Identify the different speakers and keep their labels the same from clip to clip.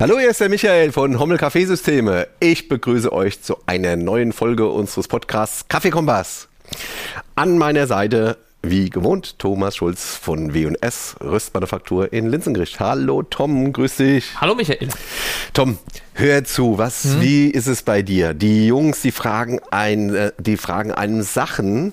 Speaker 1: Hallo, hier ist der Michael von Hommel Kaffeesysteme. Ich begrüße euch zu einer neuen Folge unseres Podcasts Kaffeekompass. An meiner Seite, wie gewohnt, Thomas Schulz von W&S Röstmanufaktur in Linzengericht. Hallo Tom, grüß dich.
Speaker 2: Hallo Michael.
Speaker 1: Tom, hör zu, was, hm? wie ist es bei dir? Die Jungs, die fragen ein, äh, die fragen einen Sachen,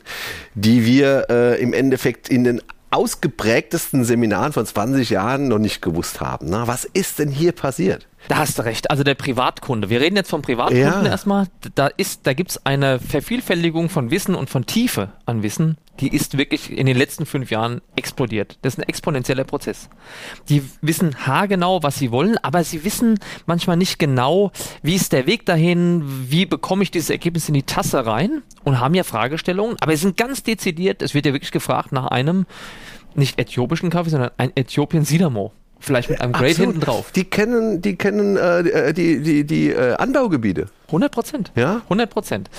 Speaker 1: die wir äh, im Endeffekt in den ausgeprägtesten Seminaren von 20 Jahren noch nicht gewusst haben. Na, was ist denn hier passiert?
Speaker 2: Da hast du recht. Also der Privatkunde. Wir reden jetzt vom Privatkunden ja. erstmal. Da ist, da gibt's eine Vervielfältigung von Wissen und von Tiefe an Wissen. Die ist wirklich in den letzten fünf Jahren explodiert. Das ist ein exponentieller Prozess. Die wissen haargenau, was sie wollen, aber sie wissen manchmal nicht genau, wie ist der Weg dahin, wie bekomme ich dieses Ergebnis in die Tasse rein und haben ja Fragestellungen, aber sie sind ganz dezidiert. Es wird ja wirklich gefragt nach einem nicht äthiopischen Kaffee, sondern ein Äthiopien Sidamo. Vielleicht mit einem Grade Absolut. hinten drauf.
Speaker 1: Die kennen, die kennen äh, die, die, die äh, Anbaugebiete.
Speaker 2: 100 Prozent. Ja? 100 Prozent.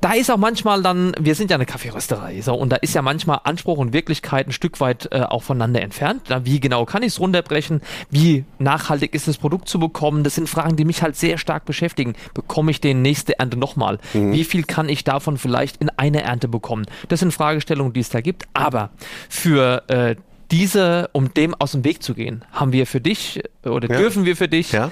Speaker 2: Da ist auch manchmal dann, wir sind ja eine Kaffeerösterei, so, und da ist ja manchmal Anspruch und Wirklichkeit ein Stück weit äh, auch voneinander entfernt. Da, wie genau kann ich es runterbrechen? Wie nachhaltig ist das Produkt zu bekommen? Das sind Fragen, die mich halt sehr stark beschäftigen. Bekomme ich den nächste Ernte nochmal? Mhm. Wie viel kann ich davon vielleicht in einer Ernte bekommen? Das sind Fragestellungen, die es da gibt. Aber für äh, diese, um dem aus dem Weg zu gehen, haben wir für dich oder ja. dürfen wir für dich ja.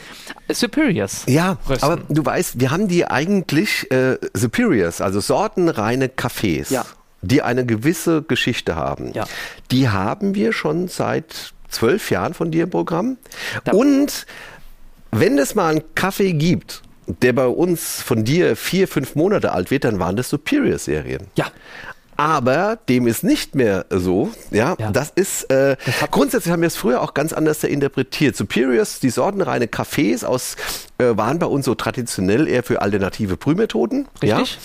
Speaker 2: Superiors.
Speaker 1: Ja, rösten. aber du weißt, wir haben die eigentlich äh, Superiors, also sortenreine Cafés, ja. die eine gewisse Geschichte haben. Ja. Die haben wir schon seit zwölf Jahren von dir im Programm. Da Und wenn es mal einen Kaffee gibt, der bei uns von dir vier, fünf Monate alt wird, dann waren das Superior-Serien.
Speaker 2: Ja.
Speaker 1: Aber dem ist nicht mehr so. Ja, ja. das ist äh, das grundsätzlich haben wir es früher auch ganz anders interpretiert. Superiors, die sortenreine Cafés aus äh, waren bei uns so traditionell eher für alternative Brühmethoden.
Speaker 2: Richtig.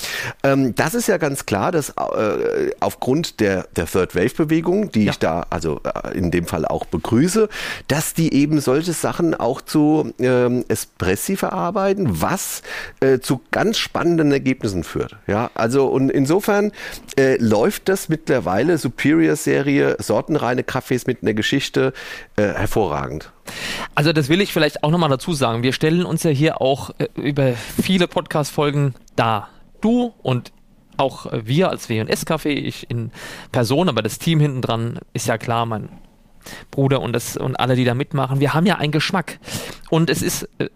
Speaker 1: Ja? Ähm, das ist ja ganz klar, dass äh, aufgrund der, der Third Wave Bewegung, die ja. ich da also äh, in dem Fall auch begrüße, dass die eben solche Sachen auch zu ähm, Espressi verarbeiten, was äh, zu ganz spannenden Ergebnissen führt. Ja, also und insofern äh, läuft das mittlerweile Superior Serie sortenreine Kaffees mit einer Geschichte äh, hervorragend.
Speaker 2: Also das will ich vielleicht auch nochmal dazu sagen. Wir stellen uns ja hier auch äh, über viele Podcast-Folgen dar. Du und auch wir als W&S-Café, ich in Person, aber das Team hinten dran ist ja klar, mein Bruder und, das, und alle, die da mitmachen. Wir haben ja einen Geschmack. Und es ist äh,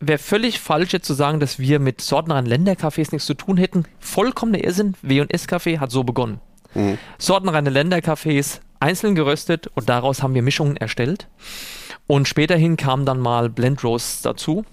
Speaker 2: wäre völlig falsch jetzt zu sagen, dass wir mit sortenreinen Ländercafés nichts zu tun hätten. Vollkommener Irrsinn. W&S-Café hat so begonnen. Mhm. Sortenreine Ländercafés einzeln geröstet und daraus haben wir Mischungen erstellt. Und späterhin kamen dann mal Blend Roasts dazu.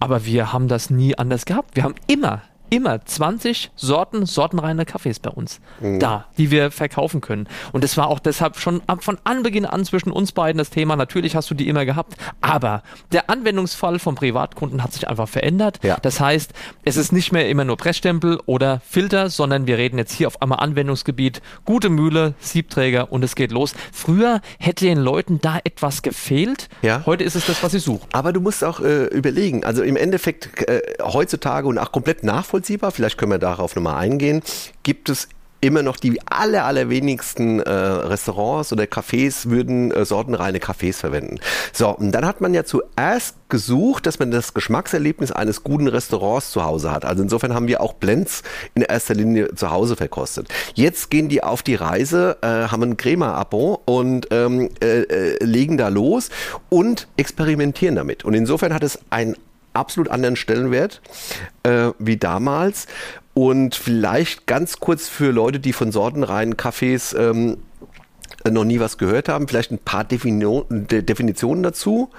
Speaker 2: Aber wir haben das nie anders gehabt. Wir haben immer immer 20 Sorten, sortenreine Kaffees bei uns mhm. da, die wir verkaufen können. Und es war auch deshalb schon von Anbeginn an zwischen uns beiden das Thema. Natürlich hast du die immer gehabt, aber der Anwendungsfall von Privatkunden hat sich einfach verändert. Ja. Das heißt, es ist nicht mehr immer nur Pressstempel oder Filter, sondern wir reden jetzt hier auf einmal Anwendungsgebiet, gute Mühle, Siebträger und es geht los. Früher hätte den Leuten da etwas gefehlt. Ja. Heute ist es das, was sie suchen.
Speaker 1: Aber du musst auch äh, überlegen, also im Endeffekt äh, heutzutage und auch komplett nachvollziehen, nachvollziehbar, vielleicht können wir darauf nochmal eingehen, gibt es immer noch die aller, allerwenigsten äh, Restaurants oder Cafés würden äh, sortenreine Cafés verwenden. So, und dann hat man ja zuerst gesucht, dass man das Geschmackserlebnis eines guten Restaurants zu Hause hat. Also insofern haben wir auch Blends in erster Linie zu Hause verkostet. Jetzt gehen die auf die Reise, äh, haben ein Crema-Abo und ähm, äh, äh, legen da los und experimentieren damit. Und insofern hat es ein absolut anderen Stellenwert äh, wie damals. Und vielleicht ganz kurz für Leute, die von sortenreinen Kaffees ähm, noch nie was gehört haben, vielleicht ein paar Definitionen dazu.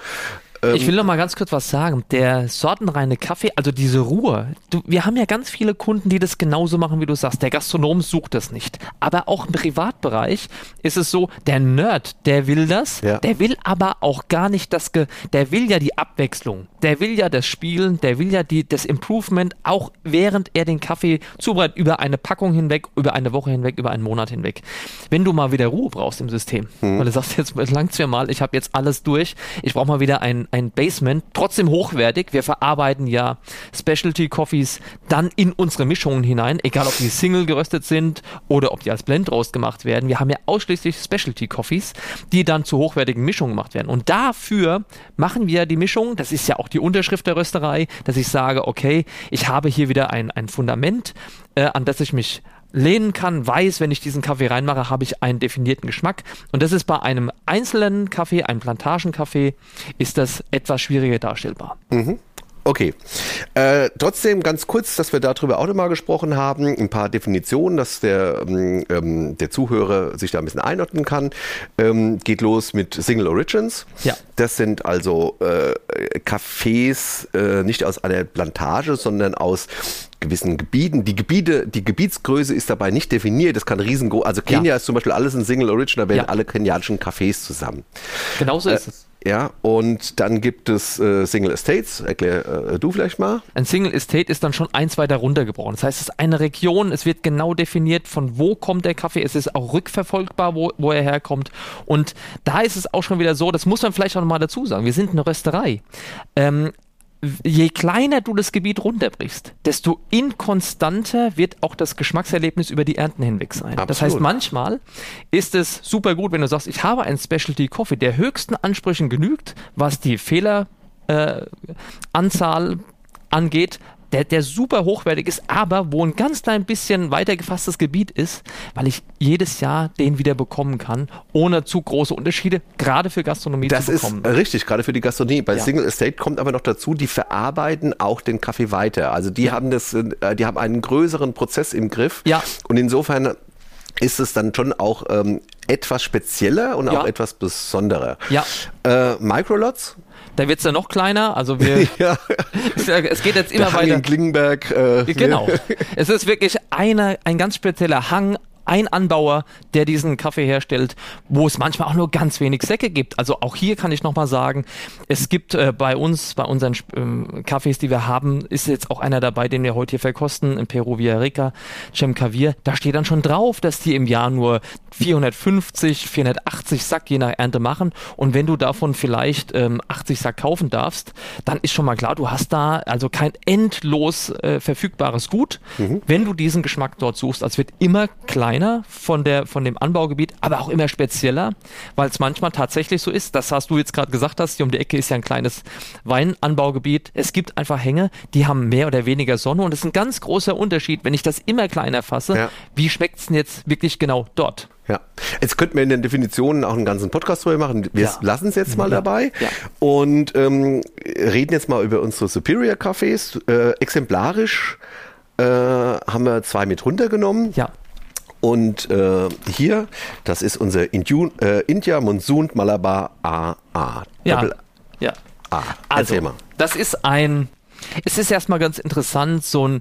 Speaker 2: Ähm, ich will noch mal ganz kurz was sagen. Der sortenreine Kaffee, also diese Ruhe. Du, wir haben ja ganz viele Kunden, die das genauso machen, wie du sagst. Der Gastronom sucht das nicht. Aber auch im Privatbereich ist es so, der Nerd, der will das. Ja. Der will aber auch gar nicht das, Ge der will ja die Abwechslung. Der will ja das Spielen. Der will ja die, das Improvement, auch während er den Kaffee zubereitet, über eine Packung hinweg, über eine Woche hinweg, über einen Monat hinweg. Wenn du mal wieder Ruhe brauchst im System, mhm. weil du sagst, jetzt langt's mir mal, ich habe jetzt alles durch, ich brauche mal wieder ein ein Basement, trotzdem hochwertig. Wir verarbeiten ja Specialty Coffees dann in unsere Mischungen hinein, egal ob die Single geröstet sind oder ob die als Blend rausgemacht werden. Wir haben ja ausschließlich Specialty Coffees, die dann zu hochwertigen Mischungen gemacht werden. Und dafür machen wir die Mischung, das ist ja auch die Unterschrift der Rösterei, dass ich sage, okay, ich habe hier wieder ein, ein Fundament, äh, an das ich mich lehnen kann, weiß, wenn ich diesen Kaffee reinmache, habe ich einen definierten Geschmack. Und das ist bei einem einzelnen Kaffee, einem Plantagenkaffee, ist das etwas schwieriger darstellbar.
Speaker 1: Mhm. Okay. Äh, trotzdem ganz kurz, dass wir darüber auch nochmal gesprochen haben, ein paar Definitionen, dass der, ähm, ähm, der Zuhörer sich da ein bisschen einordnen kann. Ähm, geht los mit Single Origins.
Speaker 2: Ja.
Speaker 1: Das sind also äh, Cafés äh, nicht aus einer Plantage, sondern aus gewissen Gebieten. Die Gebiete, die Gebietsgröße ist dabei nicht definiert. Das kann riesengroß. Also Kenia ja. ist zum Beispiel alles ein Single Origin, da werden ja. alle kenianischen Cafés zusammen.
Speaker 2: Genauso ist es.
Speaker 1: Ja, und dann gibt es äh, Single Estates. Erklär äh, du vielleicht mal.
Speaker 2: Ein Single Estate ist dann schon eins weiter runtergebrochen. Das heißt, es ist eine Region, es wird genau definiert, von wo kommt der Kaffee. Es ist auch rückverfolgbar, wo, wo er herkommt. Und da ist es auch schon wieder so, das muss man vielleicht auch nochmal dazu sagen. Wir sind eine Rösterei. Ähm, je kleiner du das Gebiet runterbrichst, desto inkonstanter wird auch das Geschmackserlebnis über die Ernten hinweg sein. Absolut. Das heißt, manchmal ist es super gut, wenn du sagst, ich habe einen Specialty Coffee, der höchsten Ansprüchen genügt, was die Fehleranzahl äh, angeht, der, der super hochwertig ist, aber wo ein ganz klein bisschen weiter gefasstes Gebiet ist, weil ich jedes Jahr den wieder bekommen kann, ohne zu große Unterschiede, gerade für Gastronomie
Speaker 1: das
Speaker 2: zu bekommen.
Speaker 1: Das ist richtig, gerade für die Gastronomie. Bei ja. Single Estate kommt aber noch dazu, die verarbeiten auch den Kaffee weiter. Also die ja. haben das, äh, die haben einen größeren Prozess im Griff.
Speaker 2: Ja.
Speaker 1: Und insofern ist es dann schon auch ähm, etwas spezieller und ja. auch etwas besonderer.
Speaker 2: Ja.
Speaker 1: Äh, Microlots
Speaker 2: da wird es dann noch kleiner. Also wir, ja. es geht jetzt immer
Speaker 1: Der Hang
Speaker 2: weiter.
Speaker 1: In Klingenberg. Äh,
Speaker 2: genau. es ist wirklich eine, ein ganz spezieller Hang ein Anbauer, der diesen Kaffee herstellt, wo es manchmal auch nur ganz wenig Säcke gibt. Also auch hier kann ich nochmal sagen, es gibt äh, bei uns, bei unseren ähm, Kaffees, die wir haben, ist jetzt auch einer dabei, den wir heute hier verkosten, in Peruvian Rica, Cem Cavir. Da steht dann schon drauf, dass die im Jahr nur 450, 480 Sack je nach Ernte machen. Und wenn du davon vielleicht ähm, 80 Sack kaufen darfst, dann ist schon mal klar, du hast da also kein endlos äh, verfügbares Gut, mhm. wenn du diesen Geschmack dort suchst. Also wird immer kleiner kleiner von, der, von dem Anbaugebiet, aber auch immer spezieller, weil es manchmal tatsächlich so ist, das hast du jetzt gerade gesagt hast, hier um die Ecke ist ja ein kleines Weinanbaugebiet. Es gibt einfach Hänge, die haben mehr oder weniger Sonne und es ist ein ganz großer Unterschied, wenn ich das immer kleiner fasse, ja. wie schmeckt es denn jetzt wirklich genau dort?
Speaker 1: Ja, jetzt könnten wir in den Definitionen auch einen ganzen Podcast drüber machen. Wir ja. lassen es jetzt mal ja. dabei ja. und ähm, reden jetzt mal über unsere Superior Cafés. Äh, exemplarisch äh, haben wir zwei mit runtergenommen.
Speaker 2: Ja.
Speaker 1: Und äh, hier, das ist unser Indu äh, India Monsoon Malabar AA.
Speaker 2: Ja. ja. A. Also, das ist ein, es ist erstmal ganz interessant, so ein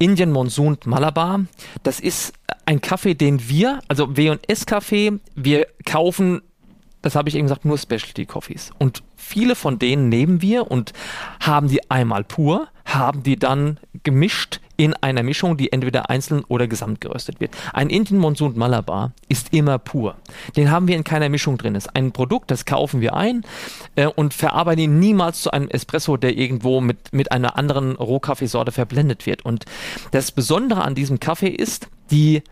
Speaker 2: Indian Monsoon Malabar. Das ist ein Kaffee, den wir, also W&S Kaffee, wir kaufen das habe ich eben gesagt, nur Specialty Coffees. Und viele von denen nehmen wir und haben die einmal pur, haben die dann gemischt in einer Mischung, die entweder einzeln oder gesamt geröstet wird. Ein Indian Monsoon Malabar ist immer pur. Den haben wir in keiner Mischung drin. Das ist ein Produkt, das kaufen wir ein äh, und verarbeiten ihn niemals zu einem Espresso, der irgendwo mit, mit einer anderen Rohkaffeesorte verblendet wird. Und das Besondere an diesem Kaffee ist, die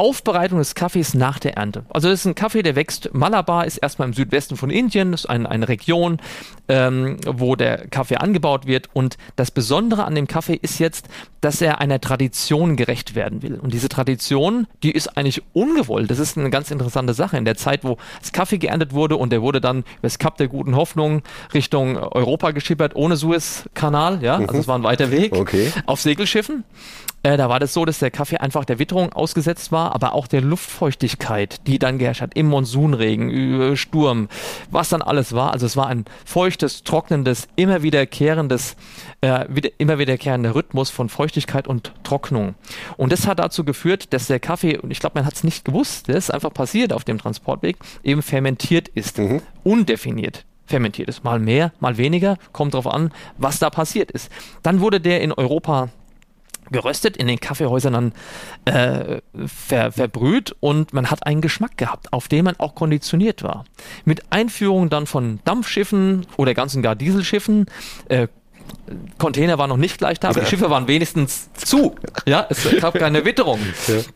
Speaker 2: Aufbereitung des Kaffees nach der Ernte. Also das ist ein Kaffee, der wächst. Malabar ist erstmal im Südwesten von Indien, das ist ein, eine Region, ähm, wo der Kaffee angebaut wird. Und das Besondere an dem Kaffee ist jetzt, dass er einer Tradition gerecht werden will. Und diese Tradition, die ist eigentlich ungewollt. Das ist eine ganz interessante Sache. In der Zeit, wo das Kaffee geerntet wurde und der wurde dann über das Kap der guten Hoffnung Richtung Europa geschippert, ohne Suezkanal, ja, also es war ein weiter Weg,
Speaker 1: okay.
Speaker 2: auf Segelschiffen. Äh, da war das so, dass der Kaffee einfach der Witterung ausgesetzt war, aber auch der Luftfeuchtigkeit, die dann geherrscht hat, im Monsunregen, Sturm, was dann alles war. Also es war ein feuchtes, trocknendes, immer wiederkehrendes, äh, wieder, immer wiederkehrender Rhythmus von Feuchtigkeit und Trocknung. Und das hat dazu geführt, dass der Kaffee, und ich glaube, man hat es nicht gewusst, das ist einfach passiert auf dem Transportweg, eben fermentiert ist, mhm. undefiniert fermentiert ist. Mal mehr, mal weniger, kommt drauf an, was da passiert ist. Dann wurde der in Europa geröstet, in den Kaffeehäusern dann äh, ver, verbrüht und man hat einen Geschmack gehabt, auf den man auch konditioniert war. Mit Einführung dann von Dampfschiffen oder ganzen gar Dieselschiffen, äh, Container waren noch nicht gleich da, aber die Schiffe waren wenigstens zu. Ja, es gab keine Witterung,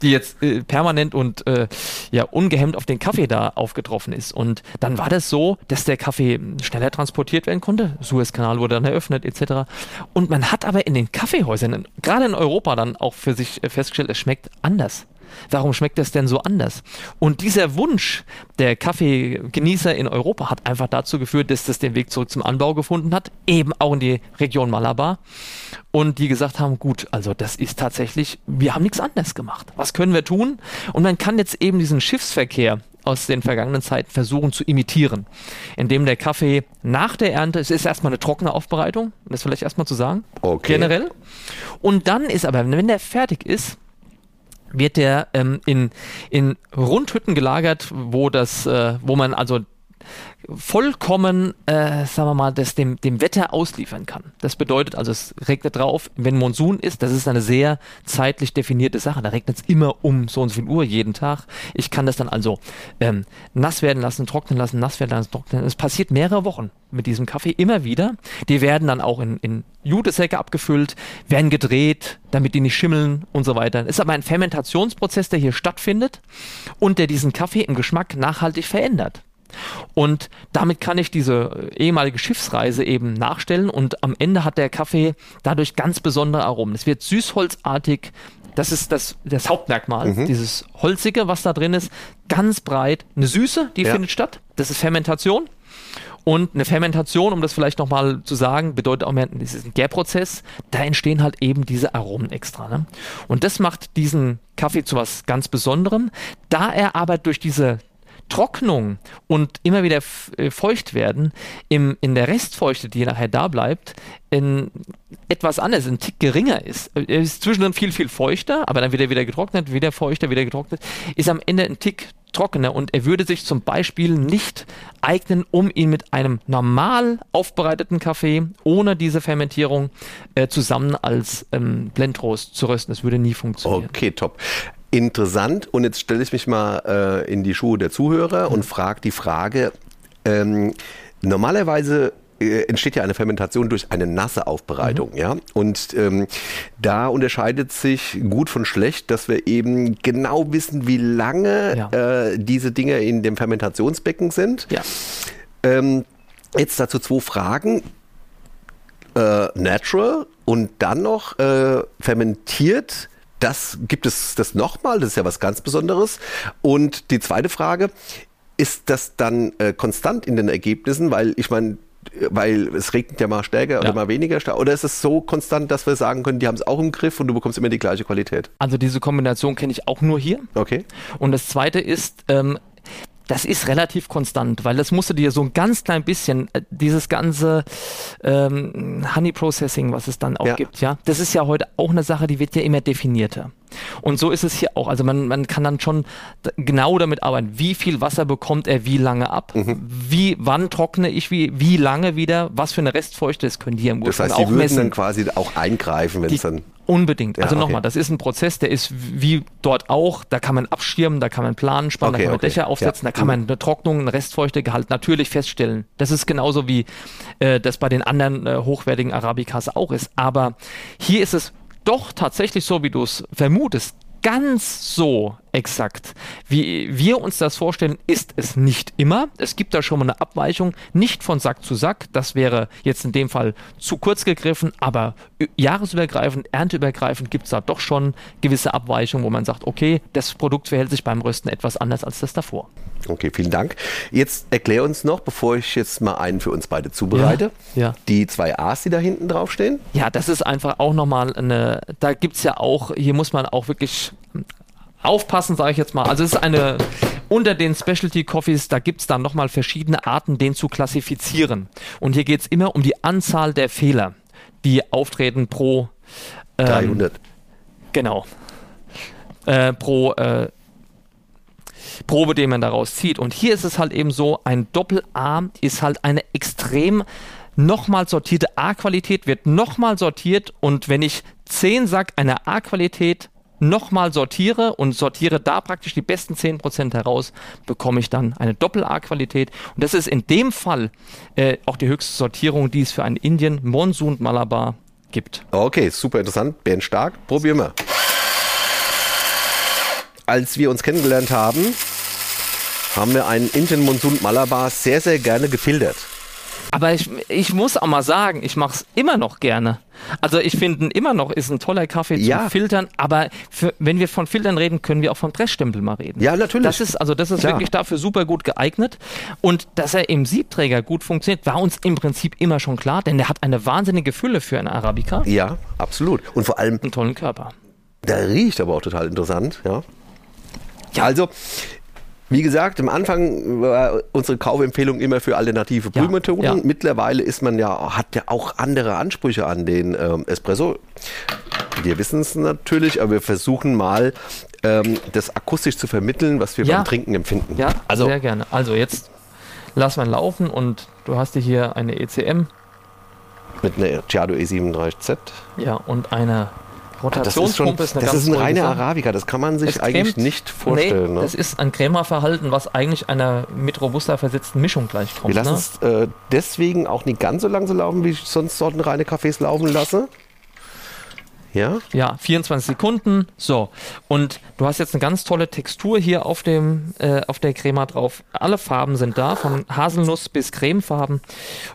Speaker 2: die jetzt äh, permanent und äh, ja ungehemmt auf den Kaffee da aufgetroffen ist. Und dann war das so, dass der Kaffee schneller transportiert werden konnte. Suezkanal wurde dann eröffnet etc. Und man hat aber in den Kaffeehäusern, gerade in Europa, dann auch für sich äh, festgestellt, es schmeckt anders. Warum schmeckt das denn so anders? Und dieser Wunsch der Kaffeegenießer in Europa hat einfach dazu geführt, dass das den Weg zurück zum Anbau gefunden hat, eben auch in die Region Malabar. Und die gesagt haben, gut, also das ist tatsächlich, wir haben nichts anderes gemacht. Was können wir tun? Und man kann jetzt eben diesen Schiffsverkehr aus den vergangenen Zeiten versuchen zu imitieren, indem der Kaffee nach der Ernte, es ist erstmal eine trockene Aufbereitung, das vielleicht erstmal zu sagen,
Speaker 1: okay.
Speaker 2: generell. Und dann ist aber, wenn der fertig ist, wird der ähm, in, in Rundhütten gelagert, wo das, äh, wo man also vollkommen, äh, sagen wir mal, das dem, dem Wetter ausliefern kann. Das bedeutet also, es regnet drauf, wenn Monsun ist, das ist eine sehr zeitlich definierte Sache. Da regnet es immer um so und so viel Uhr jeden Tag. Ich kann das dann also ähm, nass werden lassen, trocknen lassen, nass werden lassen, trocknen. Es passiert mehrere Wochen mit diesem Kaffee immer wieder. Die werden dann auch in, in Jutesäcke abgefüllt, werden gedreht, damit die nicht schimmeln und so weiter. Es ist aber ein Fermentationsprozess, der hier stattfindet und der diesen Kaffee im Geschmack nachhaltig verändert. Und damit kann ich diese ehemalige Schiffsreise eben nachstellen und am Ende hat der Kaffee dadurch ganz besondere Aromen. Es wird süßholzartig, das ist das, das Hauptmerkmal, mhm. dieses Holzige, was da drin ist, ganz breit. Eine Süße, die ja. findet statt, das ist Fermentation. Und eine Fermentation, um das vielleicht nochmal zu sagen, bedeutet auch mehr, das ist ein Gärprozess, da entstehen halt eben diese Aromen extra. Ne? Und das macht diesen Kaffee zu was ganz Besonderem. Da er aber durch diese Trocknung und immer wieder äh, feucht werden, im, in der Restfeuchte, die nachher da bleibt, in etwas anders, ein Tick geringer ist. Er ist zwischendrin viel, viel feuchter, aber dann wieder wieder getrocknet, wieder feuchter, wieder getrocknet, ist am Ende ein Tick trockener und er würde sich zum Beispiel nicht eignen, um ihn mit einem normal aufbereiteten Kaffee ohne diese Fermentierung äh, zusammen als ähm, Blendroast zu rösten. Das würde nie funktionieren.
Speaker 1: Okay, top interessant. Und jetzt stelle ich mich mal äh, in die Schuhe der Zuhörer und frage die Frage, ähm, normalerweise entsteht ja eine Fermentation durch eine nasse Aufbereitung, mhm. ja. Und ähm, da unterscheidet sich gut von schlecht, dass wir eben genau wissen, wie lange ja. äh, diese Dinge in dem Fermentationsbecken sind.
Speaker 2: Ja.
Speaker 1: Ähm, jetzt dazu zwei Fragen. Äh, natural und dann noch äh, fermentiert das gibt es das nochmal, das ist ja was ganz Besonderes. Und die zweite Frage, ist das dann äh, konstant in den Ergebnissen? Weil ich meine, weil es regnet ja mal stärker ja. oder mal weniger stark. Oder ist es so konstant, dass wir sagen können, die haben es auch im Griff und du bekommst immer die gleiche Qualität?
Speaker 2: Also diese Kombination kenne ich auch nur hier.
Speaker 1: Okay.
Speaker 2: Und das zweite ist, ähm, das ist relativ konstant, weil das musst du dir so ein ganz klein bisschen, äh, dieses ganze ähm, Honey Processing, was es dann auch ja. gibt, ja, das ist ja heute auch eine Sache, die wird ja immer definierter. Und so ist es hier auch. Also man, man kann dann schon genau damit arbeiten, wie viel Wasser bekommt er wie lange ab, mhm. wie, wann trockne ich wie, wie lange wieder, was für eine Restfeuchte, das können die im
Speaker 1: Ursprung das heißt, die auch würden messen. dann quasi auch eingreifen, wenn es dann
Speaker 2: Unbedingt. Ja, also okay. nochmal, das ist ein Prozess, der ist wie dort auch, da kann man abschirmen, da kann man Planen spannen, okay, da kann man okay. Dächer aufsetzen, ja. da kann man eine Trocknung, einen Restfeuchtegehalt natürlich feststellen. Das ist genauso wie äh, das bei den anderen äh, hochwertigen Arabicas auch ist. Aber hier ist es doch tatsächlich so, wie du es vermutest, ganz so exakt, wie wir uns das vorstellen, ist es nicht immer. Es gibt da schon mal eine Abweichung, nicht von Sack zu Sack. Das wäre jetzt in dem Fall zu kurz gegriffen, aber jahresübergreifend, ernteübergreifend gibt es da doch schon gewisse Abweichungen, wo man sagt, okay, das Produkt verhält sich beim Rösten etwas anders als das davor.
Speaker 1: Okay, vielen Dank. Jetzt erklär uns noch, bevor ich jetzt mal einen für uns beide zubereite, ja, ja. die zwei A's, die da hinten draufstehen.
Speaker 2: Ja, das ist einfach auch nochmal eine, da gibt es ja auch, hier muss man auch wirklich aufpassen, sage ich jetzt mal. Also es ist eine, unter den Specialty Coffees, da gibt es dann nochmal verschiedene Arten, den zu klassifizieren. Und hier geht es immer um die Anzahl der Fehler, die auftreten pro
Speaker 1: ähm, 300.
Speaker 2: Genau. Äh, pro äh, Probe, den man daraus zieht. Und hier ist es halt eben so, ein Doppel-A ist halt eine extrem nochmal sortierte A-Qualität, wird nochmal sortiert und wenn ich 10 Sack einer A-Qualität nochmal sortiere und sortiere da praktisch die besten 10% heraus, bekomme ich dann eine Doppel-A-Qualität. Und das ist in dem Fall äh, auch die höchste Sortierung, die es für einen Indien Monsoon Malabar gibt.
Speaker 1: Okay, super interessant. Bernd Stark, probieren wir. Als wir uns kennengelernt haben, haben wir einen Indian Monsoon Malabar sehr, sehr gerne gefiltert.
Speaker 2: Aber ich, ich muss auch mal sagen, ich mache es immer noch gerne. Also ich finde immer noch ist ein toller Kaffee
Speaker 1: Ja.
Speaker 2: zum Filtern, aber für, wenn wir von Filtern reden, können wir auch von Pressstempel mal reden.
Speaker 1: Ja, natürlich.
Speaker 2: Das ist also das ist
Speaker 1: Klar.
Speaker 2: wirklich dafür super gut geeignet und dass er im Siebträger gut funktioniert, war uns im Prinzip immer schon klar, denn der hat eine wahnsinnige Fülle für einen Arabica,
Speaker 1: Ja, absolut. Und vor allem,
Speaker 2: einen tollen Körper.
Speaker 1: der riecht aber auch total interessant. Ja. Also, wie gesagt, am Anfang war unsere Kaufempfehlung immer für alternative
Speaker 2: Ja,
Speaker 1: Brühmethoden.
Speaker 2: ja.
Speaker 1: Mittlerweile ist man ja, hat ja auch andere Ansprüche an den ähm, Espresso. Wir wissen es natürlich, aber wir versuchen mal, ähm, das akustisch zu vermitteln, was wir
Speaker 2: Ja.
Speaker 1: beim Trinken empfinden.
Speaker 2: Ja,
Speaker 1: also
Speaker 2: sehr gerne. Also jetzt lass mal laufen und du hast dir hier eine ECM,
Speaker 1: mit einer Giado E37Z.
Speaker 2: ja, und eine
Speaker 1: Das ist schon,
Speaker 2: Rotationspumpe
Speaker 1: das
Speaker 2: eine
Speaker 1: ist, ein reiner. Arabica. Das kann man sich eigentlich nicht vorstellen.
Speaker 2: Nee,
Speaker 1: ne?
Speaker 2: das ist ein Crema-Verhalten, was eigentlich einer mit Robusta versetzten Mischung gleichkommt.
Speaker 1: Wir lassen
Speaker 2: Ne?
Speaker 1: es äh, deswegen auch nicht ganz so langsam laufen, wie ich sonst sortenreine Kaffees laufen lasse. Ja,
Speaker 2: Ja, 24 Sekunden. So. Und du hast jetzt eine ganz tolle Textur hier auf dem, äh, auf der Crema drauf. Alle Farben sind da, von Haselnuss bis Cremefarben.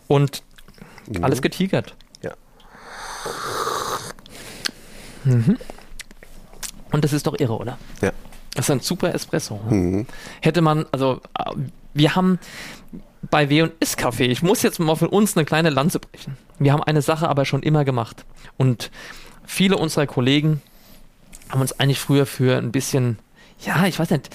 Speaker 2: Und alles getigert.
Speaker 1: ja.
Speaker 2: Und das ist doch irre, oder?
Speaker 1: ja.
Speaker 2: Das ist ein super Espresso. ne? Hätte man, also, äh, wir haben bei W&S Kaffee, ich muss jetzt mal für uns eine kleine Lanze brechen. Wir haben eine Sache aber schon immer gemacht. Und viele unserer Kollegen haben uns eigentlich früher für ein bisschen, ja, ich weiß nicht,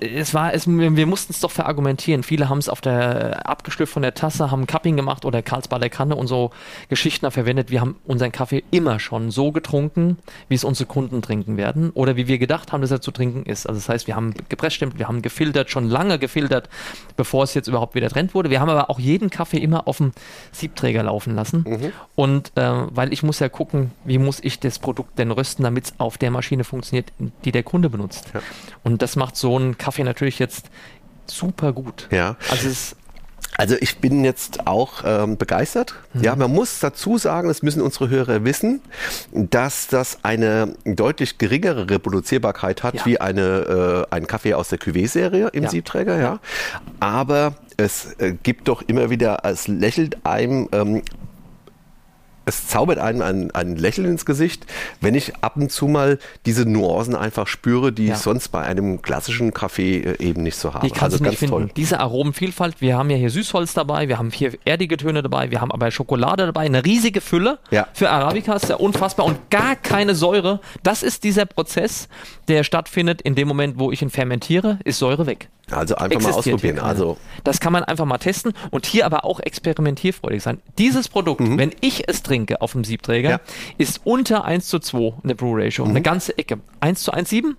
Speaker 2: es war, es, wir mussten es doch verargumentieren. Viele haben es auf der, abgestülpt von der Tasse, haben Cupping gemacht oder Karlsbader Kanne und so Geschichten verwendet. Wir haben unseren Kaffee immer schon so getrunken, wie es unsere Kunden trinken werden oder wie wir gedacht haben, dass er zu trinken ist. Also das heißt, wir haben gepressstimmt, wir haben gefiltert, schon lange gefiltert, bevor es jetzt überhaupt wieder Trend wurde. Wir haben aber auch jeden Kaffee immer auf dem Siebträger laufen lassen. Und äh, weil ich muss ja gucken, wie muss ich das Produkt denn rösten, damit es auf der Maschine funktioniert, die der Kunde benutzt.
Speaker 1: Ja.
Speaker 2: Und das macht so einen Kaffee natürlich jetzt super gut.
Speaker 1: Ja.
Speaker 2: Also es
Speaker 1: Also ich bin jetzt auch ähm, begeistert. Ja, man muss dazu sagen, das müssen unsere Hörer wissen, dass das eine deutlich geringere Reproduzierbarkeit hat
Speaker 2: Ja.
Speaker 1: wie eine, äh, ein Kaffee aus der Cuvée-Serie im
Speaker 2: Ja.
Speaker 1: Siebträger. Ja. Aber es äh, gibt doch immer wieder, es lächelt einem ähm, es zaubert einem ein, ein Lächeln ins Gesicht, wenn ich ab und zu mal diese Nuancen einfach spüre, die
Speaker 2: Ja.
Speaker 1: ich sonst bei einem klassischen Kaffee äh, eben nicht so habe.
Speaker 2: Die
Speaker 1: also ganz
Speaker 2: nicht finden.
Speaker 1: toll.
Speaker 2: Diese Aromenvielfalt, wir haben ja hier Süßholz dabei, wir haben hier erdige Töne dabei, wir haben aber Schokolade dabei, eine riesige Fülle
Speaker 1: Ja.
Speaker 2: für Arabica, ist ja unfassbar und gar keine Säure. Das ist dieser Prozess, der stattfindet in dem Moment, wo ich ihn fermentiere, ist Säure weg.
Speaker 1: Also einfach mal ausprobieren. Also
Speaker 2: das kann man einfach mal testen und hier aber auch experimentierfreudig sein. Dieses Produkt, wenn ich es trinke auf dem Siebträger,
Speaker 1: Mhm. Ja. Mhm.
Speaker 2: ist unter 1 zu 2 eine Brew Ratio. Eine ganze Ecke. 1 zu 1,7?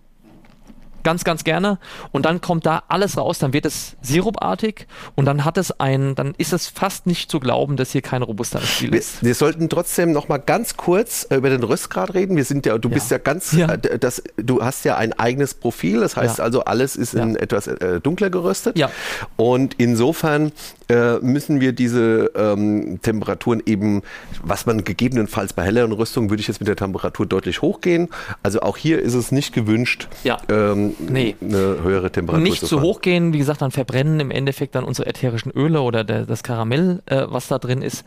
Speaker 2: Ganz, ganz gerne. Und dann kommt da alles raus, dann wird es sirupartig und dann hat es ein, dann ist es fast nicht zu glauben, dass hier kein robuster im Spiel
Speaker 1: wir,
Speaker 2: ist.
Speaker 1: wir sollten trotzdem noch mal ganz kurz äh, über den Röstgrad reden. Wir sind ja, du bist ja ganz,
Speaker 2: Ja.
Speaker 1: äh, das, du hast ja ein eigenes Profil. Das heißt
Speaker 2: Ja.
Speaker 1: also, alles ist in
Speaker 2: Ja.
Speaker 1: etwas äh, dunkler geröstet.
Speaker 2: Ja.
Speaker 1: Und insofern äh, müssen wir diese ähm, Temperaturen eben, was man gegebenenfalls bei helleren Rüstungen würde ich jetzt mit der Temperatur deutlich hochgehen. Also auch hier ist es nicht gewünscht,
Speaker 2: Ja.
Speaker 1: ähm,
Speaker 2: Nee.
Speaker 1: eine höhere Temperatur
Speaker 2: nicht zu
Speaker 1: fahren.
Speaker 2: hoch gehen, wie gesagt, dann verbrennen im Endeffekt dann unsere ätherischen Öle oder der, das Karamell, äh, was da drin ist.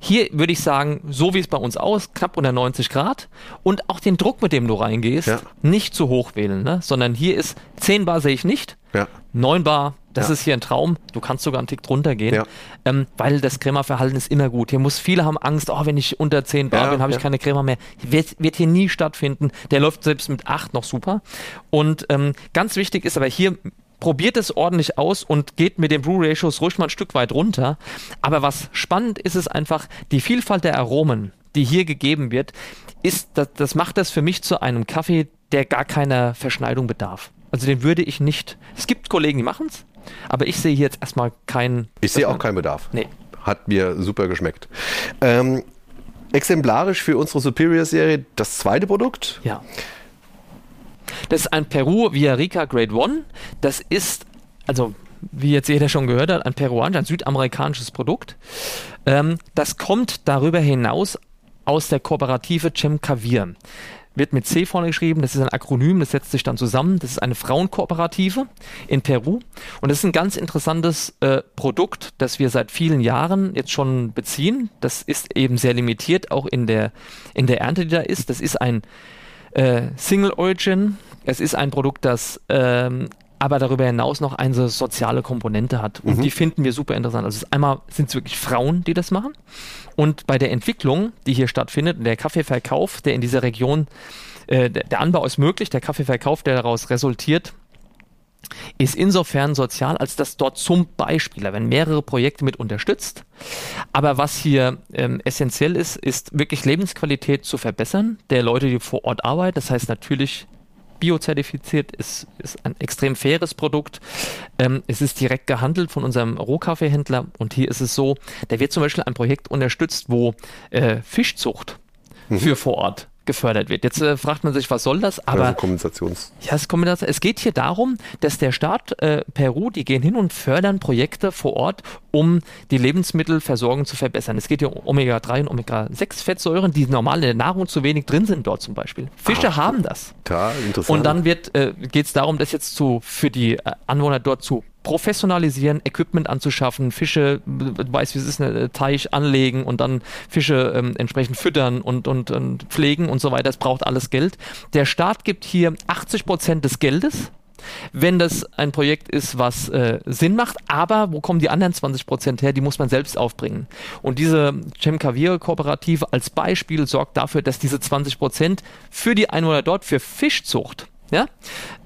Speaker 2: Hier würde ich sagen, so wie es bei uns aus, knapp unter 90 Grad und auch den Druck, mit dem du reingehst,
Speaker 1: Ja.
Speaker 2: nicht zu hoch wählen, ne? sondern hier ist 10 Bar sehe ich nicht,
Speaker 1: Ja.
Speaker 2: 9 Bar, das
Speaker 1: Ja.
Speaker 2: ist hier ein Traum, du kannst sogar einen Tick drunter gehen,
Speaker 1: Ja.
Speaker 2: ähm, weil das Crema-Verhalten ist immer gut. Hier muss, viele haben Angst, oh, wenn ich unter 10 Bar bin, habe ich keine Crema mehr. Wird, wird hier nie stattfinden. Der läuft selbst mit 8 noch super. Und ähm, ganz wichtig ist aber hier, probiert es ordentlich aus und geht mit den Brew Ratios ruhig mal ein Stück weit runter. Aber was spannend ist, ist einfach die Vielfalt der Aromen, die hier gegeben wird, ist, das, das macht das für mich zu einem Kaffee, der gar keiner Verschneidung bedarf. Also den würde ich nicht. Es gibt Kollegen, die machen es, aber ich sehe hier jetzt erstmal keinen.
Speaker 1: Ich sehe auch keinen Bedarf.
Speaker 2: Nee.
Speaker 1: Hat mir super geschmeckt. Ähm, exemplarisch für unsere Superior-Serie das zweite Produkt.
Speaker 2: Ja. Das ist ein Peru Villarica Grade One. Das ist, also wie jetzt jeder schon gehört hat, ein peruanisches, ein südamerikanisches Produkt. Ähm, das kommt darüber hinaus aus der Kooperative Cemcavir. Wird mit C vorne geschrieben, das ist ein Akronym, das setzt sich dann zusammen. Das ist eine Frauenkooperative in Peru. Und das ist ein ganz interessantes äh, Produkt, das wir seit vielen Jahren jetzt schon beziehen. Das ist eben sehr limitiert, auch in der, in der Ernte, die da ist. Das ist ein äh, Single Origin. Es ist ein Produkt, das ähm, aber darüber hinaus noch eine soziale Komponente hat. Und mhm. die finden wir super interessant. Also einmal sind es wirklich Frauen, die das machen. Und bei der Entwicklung, die hier stattfindet, der Kaffeeverkauf, der in dieser Region, äh, der Anbau ist möglich, der Kaffeeverkauf, der daraus resultiert, ist insofern sozial, als dass dort zum Beispiel, da werden mehrere Projekte mit unterstützt. Aber was hier ähm, essentiell ist, ist wirklich Lebensqualität zu verbessern der Leute, die vor Ort arbeiten. Das heißt natürlich biozertifiziert, ist, ist ein extrem faires Produkt. Ähm, es ist direkt gehandelt von unserem Rohkaffeehändler und hier ist es so, da wird zum Beispiel ein Projekt unterstützt, wo äh, Fischzucht mhm. für vor Ort gefördert wird. Jetzt äh, fragt man sich, was soll das? Aber
Speaker 1: also Kompensations.
Speaker 2: Ja, es, Kompensation. es geht hier darum, dass der Staat äh, Peru, die gehen hin und fördern Projekte vor Ort, um die Lebensmittelversorgung zu verbessern. Es geht hier um Omega-3 und Omega-6-Fettsäuren, die normal in der Nahrung zu wenig drin sind dort zum Beispiel. Fische Ach, haben das.
Speaker 1: Total interessant.
Speaker 2: Und dann äh, geht es darum, das jetzt zu, für die äh, Anwohner dort zu professionalisieren, Equipment anzuschaffen, Fische, weiß wie es ist, eine Teich anlegen und dann Fische ähm, entsprechend füttern und, und, und pflegen und so weiter. Es braucht alles Geld. Der Staat gibt hier 80 Prozent des Geldes wenn das ein Projekt ist, was äh, Sinn macht. Aber wo kommen die anderen 20 Prozent her? Die muss man selbst aufbringen. Und diese Cemcavir-Kooperative als Beispiel sorgt dafür, dass diese 20 Prozent für die Einwohner dort für Fischzucht ja,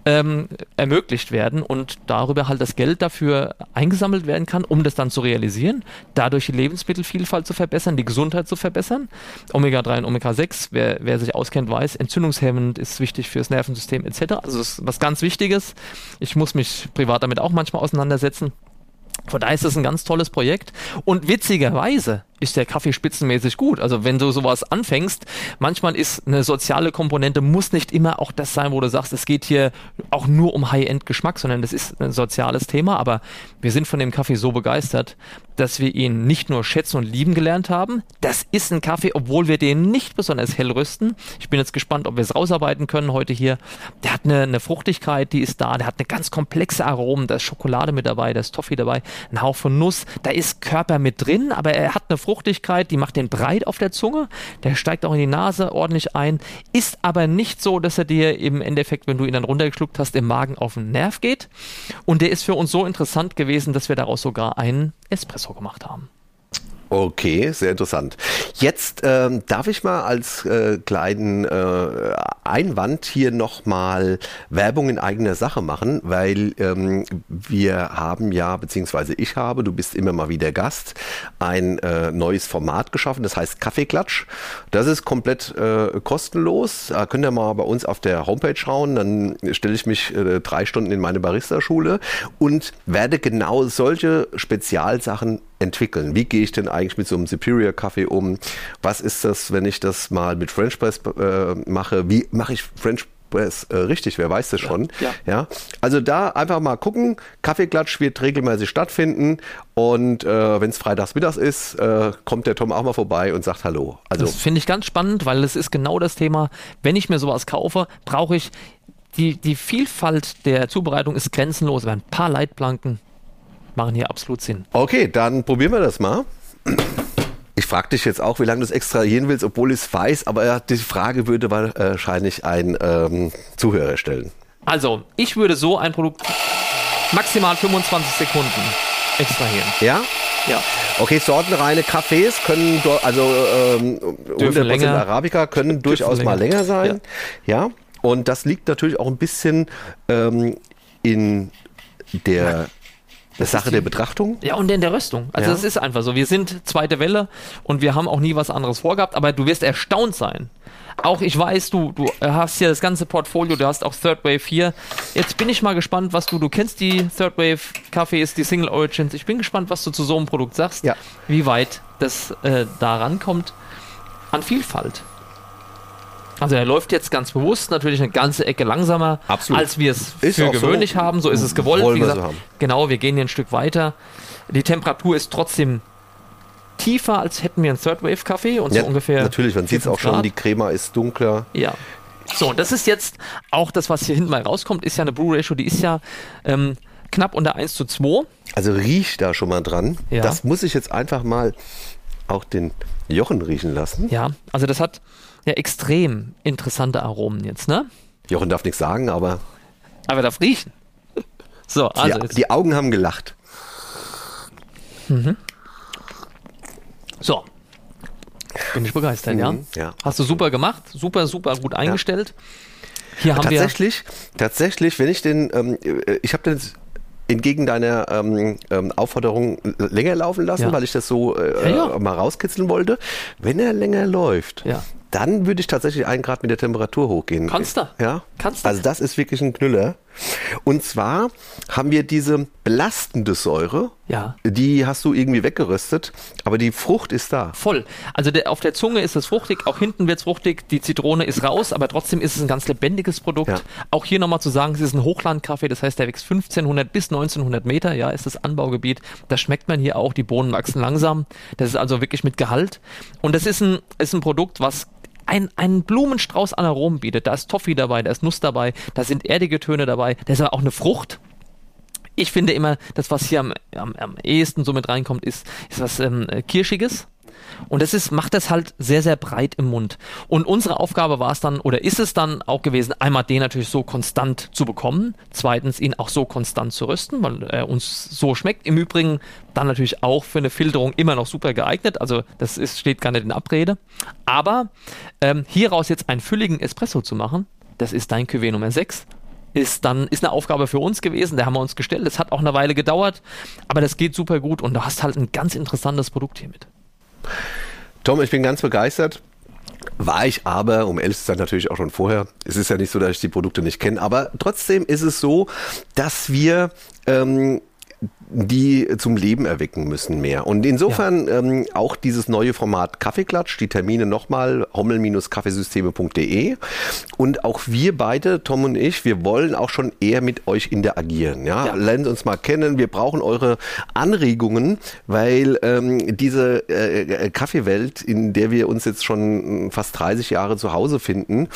Speaker 2: ähm, ermöglicht werden und darüber halt das Geld dafür eingesammelt werden kann, um das dann zu realisieren, dadurch die Lebensmittelvielfalt zu verbessern, die Gesundheit zu verbessern. Omega-3 und Omega-6, wer, wer sich auskennt, weiß, entzündungshemmend ist wichtig fürs Nervensystem etc. Also das ist was ganz Wichtiges. Ich muss mich privat damit auch manchmal auseinandersetzen. Von daher ist es ein ganz tolles Projekt. Und witzigerweise ist der Kaffee spitzenmäßig gut. Also wenn du sowas anfängst, manchmal ist eine soziale Komponente, muss nicht immer auch das sein, wo du sagst, es geht hier auch nur um High-End-Geschmack, sondern das ist ein soziales Thema. Aber wir sind von dem Kaffee so begeistert, dass wir ihn nicht nur schätzen und lieben gelernt haben. Das ist ein Kaffee, obwohl wir den nicht besonders hell rüsten. Ich bin jetzt gespannt, ob wir es rausarbeiten können heute hier. Der hat eine, eine Fruchtigkeit, die ist da. Der hat eine ganz komplexe Aromen. Da ist Schokolade mit dabei, da ist Toffee dabei, ein Hauch von Nuss. Da ist Körper mit drin, aber er hat eine Fruchtigkeit, die macht den breit auf der Zunge. Der steigt auch in die Nase ordentlich ein. Ist aber nicht so, dass er dir im Endeffekt, wenn du ihn dann runtergeschluckt hast, im Magen auf den Nerv geht. Und der ist für uns so interessant gewesen, dass wir daraus sogar einen Espresso gemacht haben.
Speaker 1: Okay, sehr interessant. Jetzt ähm, darf ich mal als äh, kleinen äh, Einwand hier nochmal Werbung in eigener Sache machen, weil ähm, wir haben ja, beziehungsweise ich habe, du bist immer mal wieder Gast, ein äh, neues Format geschaffen, das heißt Kaffeeklatsch. Das ist komplett äh, kostenlos. Da könnt ihr mal bei uns auf der Homepage schauen, dann stelle ich mich äh, drei Stunden in meine Barista-Schule und werde genau solche Spezialsachen entwickeln. Wie gehe ich denn eigentlich mit so einem Superior Kaffee um? Was ist das, wenn ich das mal mit French Press äh, mache? Wie mache ich French Press äh, richtig? Wer weiß das schon? Ja, ja. Also da einfach mal gucken. Kaffeeklatsch wird regelmäßig stattfinden und äh, wenn es freitags mittags ist, äh, kommt der Tom auch mal vorbei und sagt Hallo.
Speaker 2: Also das finde ich ganz spannend, weil es ist genau das Thema. Wenn ich mir sowas kaufe, brauche ich die, die Vielfalt der Zubereitung ist grenzenlos. Ein paar Leitplanken, machen hier absolut Sinn.
Speaker 1: Okay, dann probieren wir das mal. Ich frage dich jetzt auch, wie lange du es extrahieren willst, obwohl ich es weiß, aber die Frage würde wahrscheinlich ein ähm, Zuhörer stellen.
Speaker 2: Also, ich würde so ein Produkt maximal 25 Sekunden extrahieren.
Speaker 1: Ja?
Speaker 2: Ja.
Speaker 1: Okay, sortenreine Kaffees können, also ähm, 100% länger, Arabica können durchaus länger. mal länger sein. Ja. ja. Und das liegt natürlich auch ein bisschen ähm, in der das Sache der Betrachtung?
Speaker 2: Ja, und in der Röstung. Also es ja. ist einfach so. Wir sind zweite Welle und wir haben auch nie was anderes vorgehabt, aber du wirst erstaunt sein. Auch ich weiß, du, du hast ja das ganze Portfolio, du hast auch Third Wave hier. Jetzt bin ich mal gespannt, was du, du kennst die Third Wave Kaffees, die Single Origins. Ich bin gespannt, was du zu so einem Produkt sagst, ja. wie weit das äh, da rankommt. an Vielfalt. Also er läuft jetzt ganz bewusst natürlich eine ganze Ecke langsamer,
Speaker 1: Absolut.
Speaker 2: als wir es
Speaker 1: Ist
Speaker 2: für
Speaker 1: auch so.
Speaker 2: gewöhnlich haben. So ist es gewollt. Wie gesagt,
Speaker 1: so.
Speaker 2: Genau, wir gehen hier ein Stück weiter. Die Temperatur ist trotzdem tiefer, als hätten wir einen Third Wave Kaffee und so
Speaker 1: Ja,
Speaker 2: ungefähr.
Speaker 1: natürlich, man sieht es
Speaker 2: 4,
Speaker 1: auch
Speaker 2: 5
Speaker 1: schon, die Crema ist dunkler.
Speaker 2: Ja. So, und das ist jetzt auch das, was hier hinten mal rauskommt, ist ja eine Brew Ratio, die ist ja ähm, knapp unter 1 zu 2.
Speaker 1: Also riech da schon mal dran.
Speaker 2: Ja.
Speaker 1: Das muss ich jetzt einfach mal auch den Jochen riechen lassen.
Speaker 2: Ja, also das hat ja extrem interessante Aromen jetzt, ne?
Speaker 1: Jochen darf nichts sagen, aber
Speaker 2: Aber er darf riechen. So, also
Speaker 1: die, die Augen haben gelacht.
Speaker 2: so. Bin ich begeistert, ja?
Speaker 1: Mhm, ja.
Speaker 2: Hast du super gemacht, super, super gut eingestellt. Hier haben wir
Speaker 1: Tatsächlich, tatsächlich, wenn ich den, ähm, äh, ich habe den entgegen deiner ähm, ähm, Aufforderung länger laufen lassen,
Speaker 2: Ja.
Speaker 1: weil ich das so äh,
Speaker 2: Ja, ja.
Speaker 1: mal rauskitzeln wollte. Wenn er länger läuft,
Speaker 2: Ja.
Speaker 1: Dann würde ich tatsächlich einen Grad mit der Temperatur hochgehen.
Speaker 2: Kannst du.
Speaker 1: Ja.
Speaker 2: Kannst du.
Speaker 1: Also das ist wirklich ein Knüller. Und zwar haben wir diese belastende Säure,
Speaker 2: Ja.
Speaker 1: die hast du irgendwie weggeröstet, aber die Frucht ist da.
Speaker 2: Voll. Also der, auf der Zunge ist es fruchtig, auch hinten wird es fruchtig, die Zitrone ist raus, aber trotzdem ist es ein ganz lebendiges Produkt.
Speaker 1: Ja.
Speaker 2: Auch hier nochmal zu sagen, es ist ein Hochlandkaffee, das heißt, der wächst 1500 bis 1900 Meter, ja, ist das Anbaugebiet. Das schmeckt man hier auch, die Bohnen wachsen langsam. Das ist also wirklich mit Gehalt. Und das ist ein, ist ein Produkt, was ein, einen Blumenstrauß an Aromen bietet. Da ist Toffee dabei, da ist Nuss dabei, da sind erdige Töne dabei, da ist aber auch eine Frucht ich finde immer, das, was hier am, am, am ehesten so mit reinkommt, ist, ist was ähm, äh, Kirschiges. Und das ist, macht das halt sehr, sehr breit im Mund. Und unsere Aufgabe war es dann, oder ist es dann auch gewesen, einmal den natürlich so konstant zu bekommen, zweitens ihn auch so konstant zu rösten, weil er uns so schmeckt. Im Übrigen dann natürlich auch für eine Filterung immer noch super geeignet. Also das ist, steht gar nicht in Abrede. Aber ähm, hieraus jetzt einen fülligen Espresso zu machen, das ist dein Cuvée Nummer 6 ist dann ist eine Aufgabe für uns gewesen, der haben wir uns gestellt. Das hat auch eine Weile gedauert, aber das geht super gut und du hast halt ein ganz interessantes Produkt hier mit.
Speaker 1: Tom, ich bin ganz begeistert. War ich aber, um ehrlich zu sein, natürlich auch schon vorher. Es ist ja nicht so, dass ich die Produkte nicht kenne, aber trotzdem ist es so, dass wir ähm, die zum Leben erwecken müssen mehr. Und insofern ähm, auch dieses neue Format Kaffeeklatsch, die Termine nochmal hommel-kaffeesysteme.de und auch wir beide, Tom und ich, wir wollen auch schon eher mit euch interagieren. Ja?
Speaker 2: Ja.
Speaker 1: Lernt uns mal kennen, wir brauchen eure Anregungen, weil ähm, diese äh, Kaffeewelt, in der wir uns jetzt schon fast 30 Jahre zu Hause finden,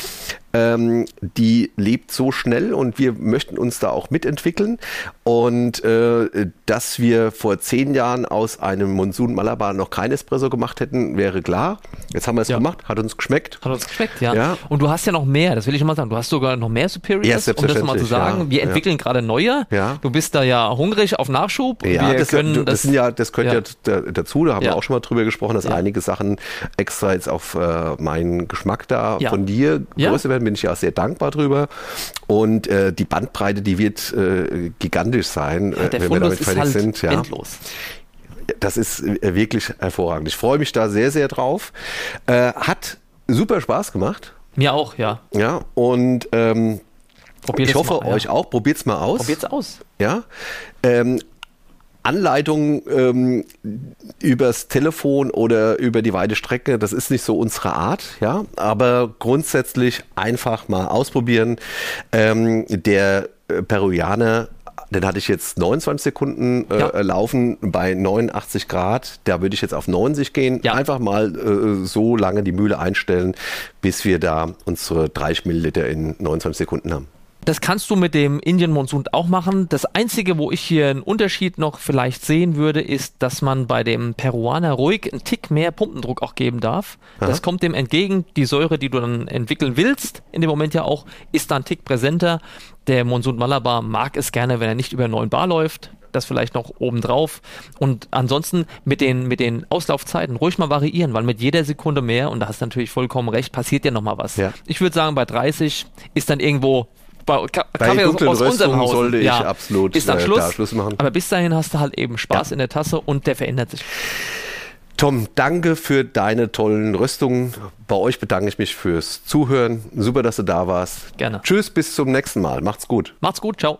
Speaker 1: ähm, die lebt so schnell und wir möchten uns da auch mitentwickeln. Und äh, dass wir vor zehn Jahren aus einem Monsun Malabar noch kein Espresso gemacht hätten, wäre klar. Jetzt haben wir es
Speaker 2: Ja.
Speaker 1: gemacht, hat uns geschmeckt.
Speaker 2: Hat uns geschmeckt, ja.
Speaker 1: Ja.
Speaker 2: Und du hast ja noch mehr, das will ich schon mal sagen. Du hast sogar noch mehr
Speaker 1: Ja,
Speaker 2: Superiors, um das nochmal zu sagen.
Speaker 1: ja.
Speaker 2: Wir
Speaker 1: Ja.
Speaker 2: entwickeln gerade neue.
Speaker 1: Ja.
Speaker 2: Du bist da ja hungrig auf Nachschub.
Speaker 1: Ja, das,
Speaker 2: können
Speaker 1: das, das sind ja, das gehört ja,
Speaker 2: Ja.
Speaker 1: da- dazu, da haben
Speaker 2: Ja.
Speaker 1: wir auch schon mal drüber gesprochen, dass
Speaker 2: Ja.
Speaker 1: einige Sachen extra jetzt auf äh, meinen Geschmack da
Speaker 2: Ja.
Speaker 1: von dir
Speaker 2: Ja.
Speaker 1: größer werden, bin ich ja sehr dankbar drüber. Und äh, die Bandbreite, die wird äh, gigantisch sein,
Speaker 2: Ja, der
Speaker 1: äh, wenn wir
Speaker 2: Fundus
Speaker 1: damit
Speaker 2: ist
Speaker 1: fertig
Speaker 2: halt
Speaker 1: sind. Ja.
Speaker 2: endlos.
Speaker 1: Das ist äh, wirklich hervorragend. Ich freue mich da sehr, sehr drauf. Äh, hat super Spaß gemacht.
Speaker 2: Mir auch, ja.
Speaker 1: Ja, und ähm,
Speaker 2: Probiert
Speaker 1: ich
Speaker 2: es
Speaker 1: hoffe,
Speaker 2: mal, ja.
Speaker 1: euch auch. Probiert's mal aus.
Speaker 2: Probiert's aus.
Speaker 1: Ja. Ähm, Anleitung ähm, übers Telefon oder über die weite Strecke, das ist nicht so unsere Art, ja. Aber grundsätzlich einfach mal ausprobieren. Ähm, der äh, Peruaner, den hatte ich jetzt 29 Sekunden äh,
Speaker 2: Ja.
Speaker 1: laufen bei 89 Grad. Da würde ich jetzt auf 90 gehen.
Speaker 2: Ja.
Speaker 1: Einfach mal äh, so lange die Mühle einstellen, bis wir da unsere 30 Milliliter in 29 Sekunden haben.
Speaker 2: Das kannst du mit dem Indian Monsoon auch machen. Das Einzige, wo ich hier einen Unterschied noch vielleicht sehen würde, ist, dass man bei dem Peruaner ruhig einen Tick mehr Pumpendruck auch geben darf. Das kommt dem entgegen. Die Säure, die du dann entwickeln willst, in dem Moment ja auch, ist da ein Tick präsenter. Der Monsoon Malabar mag es gerne, wenn er nicht über 9 Bar läuft. Das vielleicht noch obendrauf. Und ansonsten mit den, mit den Auslaufzeiten ruhig mal variieren, weil mit jeder Sekunde mehr, und da hast du natürlich vollkommen recht, passiert ja nochmal was.
Speaker 1: Ja.
Speaker 2: Ich würde sagen, bei 30 ist dann irgendwo bei, Ka
Speaker 1: Bei
Speaker 2: Kaffee aus, aus unserem Haus.
Speaker 1: sollte ich absolut,
Speaker 2: ist dann
Speaker 1: äh,
Speaker 2: Schluss.
Speaker 1: da Schluss machen.
Speaker 2: Aber bis dahin hast du halt eben Spaß
Speaker 1: Ja.
Speaker 2: in der Tasse und der verändert sich.
Speaker 1: Tom, danke für deine tollen Rüstungen. Bei euch bedanke ich mich fürs Zuhören. Super, dass du da warst.
Speaker 2: Gerne.
Speaker 1: Tschüss, bis zum nächsten Mal. Macht's gut.
Speaker 2: Macht's gut, ciao.